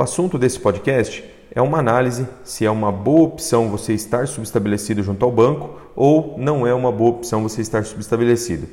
O assunto desse podcast é uma análise se é uma boa opção você estar subestabelecido junto ao banco ou não é uma boa opção você estar subestabelecido.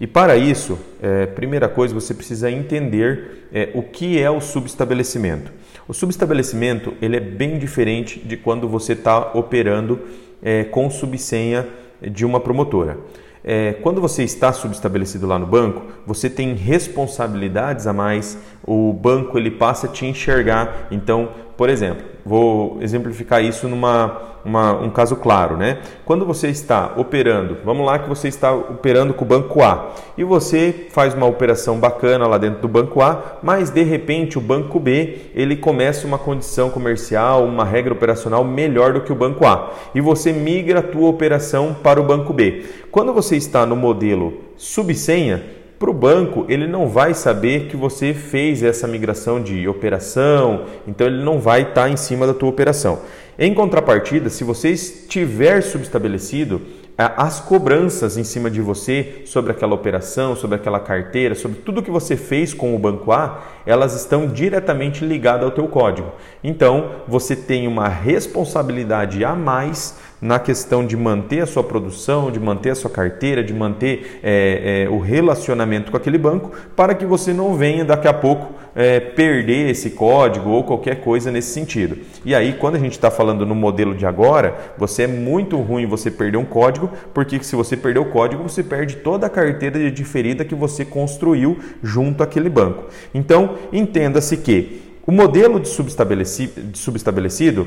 E para isso, é, primeira coisa, você precisa entender é, o que é o subestabelecimento. O subestabelecimento ele é bem diferente de quando você está operando é, com subsenha de uma promotora. É, quando você está subestabelecido lá no banco, você tem responsabilidades a mais, o banco ele passa a te enxergar. Então, por exemplo, vou exemplificar isso numa uma, um caso claro, né? Quando você está operando, vamos lá que você está operando com o banco A e você faz uma operação bacana lá dentro do banco A, mas de repente o banco B ele começa uma condição comercial, uma regra operacional melhor do que o banco A e você migra a tua operação para o banco B. Quando você está no modelo subsenha, para o banco, ele não vai saber que você fez essa migração de operação, então ele não vai estar tá em cima da tua operação. Em contrapartida, se você estiver subestabelecido, as cobranças em cima de você sobre aquela operação, sobre aquela carteira, sobre tudo que você fez com o banco A, elas estão diretamente ligadas ao teu código. Então, você tem uma responsabilidade a mais na questão de manter a sua produção, de manter a sua carteira, de manter é, é, o relacionamento com aquele banco, para que você não venha daqui a pouco é, perder esse código ou qualquer coisa nesse sentido. E aí, quando a gente está falando no modelo de agora, você é muito ruim você perder um código, porque se você perder o código, você perde toda a carteira de diferida que você construiu junto àquele banco. Então, entenda-se que o modelo de subestabelecido, de subestabelecido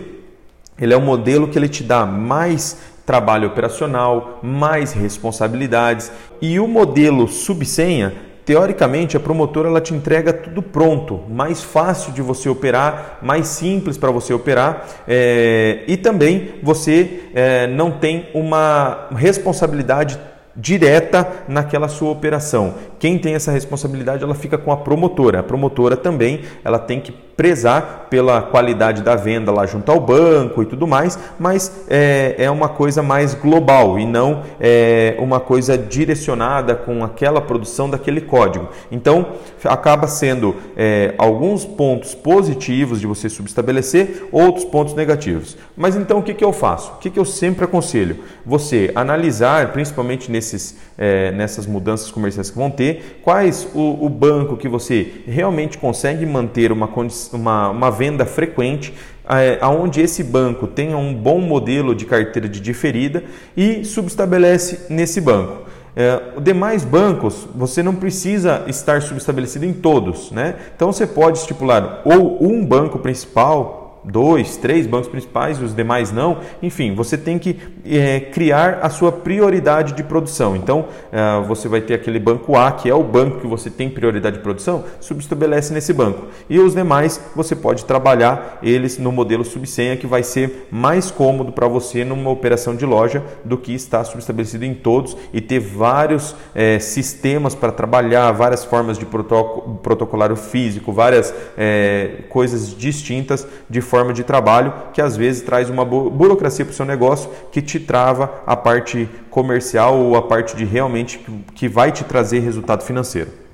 ele é um modelo que ele te dá mais trabalho operacional, mais responsabilidades e o modelo subsenha Teoricamente, a promotora ela te entrega tudo pronto, mais fácil de você operar, mais simples para você operar é, e também você é, não tem uma responsabilidade direta naquela sua operação. Quem tem essa responsabilidade, ela fica com a promotora. A promotora também, ela tem que prezar pela qualidade da venda lá junto ao banco e tudo mais, mas é, é uma coisa mais global e não é uma coisa direcionada com aquela produção daquele código. Então, acaba sendo é, alguns pontos positivos de você subestabelecer, outros pontos negativos. Mas então, o que, que eu faço? O que, que eu sempre aconselho? Você analisar, principalmente nesses, é, nessas mudanças comerciais que vão ter, quais o, o banco que você realmente consegue manter uma uma, uma venda frequente, é, aonde esse banco tenha um bom modelo de carteira de diferida e subestabelece nesse banco. É, demais bancos, você não precisa estar subestabelecido em todos, né? Então você pode estipular ou um banco principal dois, três bancos principais os demais não. Enfim, você tem que é, criar a sua prioridade de produção. Então, é, você vai ter aquele banco A, que é o banco que você tem prioridade de produção, subestabelece nesse banco. E os demais, você pode trabalhar eles no modelo subsenha, que vai ser mais cômodo para você numa operação de loja do que estar subestabelecido em todos e ter vários é, sistemas para trabalhar, várias formas de protocolário físico, várias coisas distintas de forma forma de trabalho que às vezes traz uma burocracia para o seu negócio que te trava a parte comercial ou a parte de realmente que vai te trazer resultado financeiro.